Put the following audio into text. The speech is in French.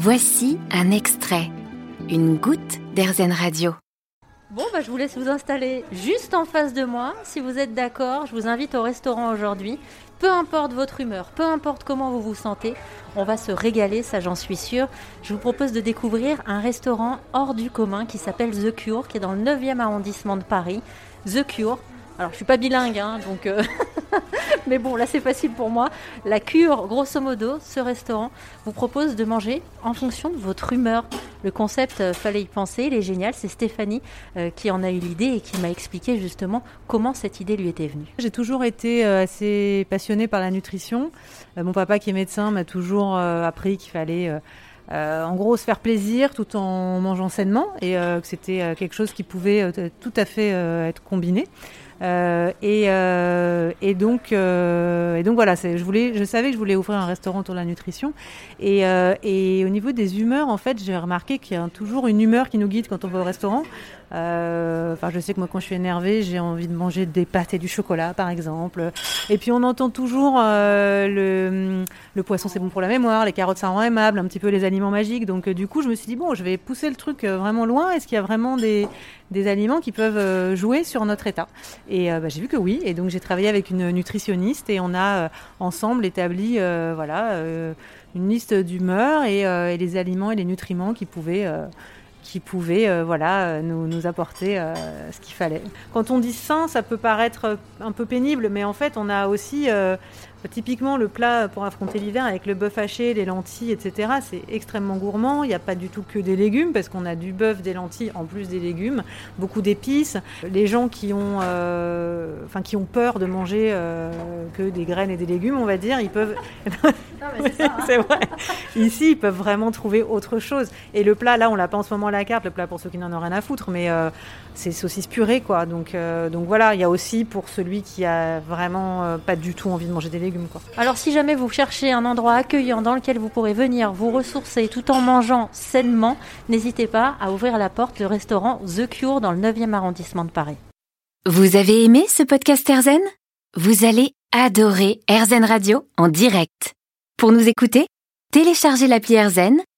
Voici un extrait, une goutte d'Airzen Radio. Bon, bah, je vous laisse vous installer juste en face de moi. Si vous êtes d'accord, je vous invite au restaurant aujourd'hui. Peu importe votre humeur, peu importe comment vous vous sentez, on va se régaler, ça j'en suis sûre. Je vous propose de découvrir un restaurant hors du commun qui s'appelle The Cure, qui est dans le 9e arrondissement de Paris. The Cure. Alors, je suis pas bilingue, hein, donc. euh, Mais bon, là c'est facile pour moi. La cure, grosso modo, ce restaurant vous propose de manger en fonction de votre humeur. Le concept, euh, fallait y penser, il est génial. C'est Stéphanie euh, qui en a eu l'idée et qui m'a expliqué justement comment cette idée lui était venue. J'ai toujours été euh, assez passionnée par la nutrition. Euh, mon papa qui est médecin m'a toujours appris qu'il fallait en gros se faire plaisir tout en mangeant sainement et que c'était quelque chose qui pouvait tout à fait être combiné. Euh, et, euh, et donc, euh, et donc voilà, je voulais, je savais que je voulais ouvrir un restaurant autour de la nutrition. Et, euh, et au niveau des humeurs, en fait, j'ai remarqué qu'il y a toujours une humeur qui nous guide quand on va au restaurant. Euh, Enfin, je sais que moi, quand je suis énervée, j'ai envie de manger des pâtes et du chocolat, par exemple. Et puis, on entend toujours euh, le, le poisson, c'est bon pour la mémoire, les carottes, ça rend aimable, un petit peu les aliments magiques. Donc, euh, du coup, je me suis dit bon, je vais pousser le truc euh, vraiment loin. Est-ce qu'il y a vraiment des, aliments qui peuvent euh, jouer sur notre état? Et bah, j'ai vu que oui. Et donc, j'ai travaillé avec une nutritionniste et on a ensemble établi, voilà. une liste d'humeurs et, les aliments et les nutriments qui pouvaient, qui pouvaient euh, voilà, euh, nous, nous apporter euh, ce qu'il fallait. Quand on dit sain, ça peut paraître un peu pénible, mais en fait, on a aussi euh, typiquement le plat pour affronter l'hiver avec le bœuf haché, les lentilles, etc. C'est extrêmement gourmand. Il n'y a pas du tout que des légumes parce qu'on a du bœuf, des lentilles en plus des légumes, beaucoup d'épices. Les gens qui ont, enfin, qui ont peur de manger que des graines et des légumes, on va dire, ils peuvent c'est vrai. Ici, ils peuvent vraiment trouver autre chose. Et le plat, là, on l'a pas en ce moment à la carte, le plat pour ceux qui n'en ont rien à foutre, mais euh, c'est saucisse purée, quoi. Donc, euh, donc voilà, il y a aussi pour celui qui a vraiment euh, pas du tout envie de manger des légumes, quoi. Alors si jamais vous cherchez un endroit accueillant dans lequel vous pourrez venir vous ressourcer tout en mangeant sainement, n'hésitez pas à ouvrir la porte du restaurant The Cure dans le 9e arrondissement de Paris. Vous avez aimé ce podcast Airzen? Vous allez adorer Airzen Radio en direct. Pour nous écouter, téléchargez l'appli Airzen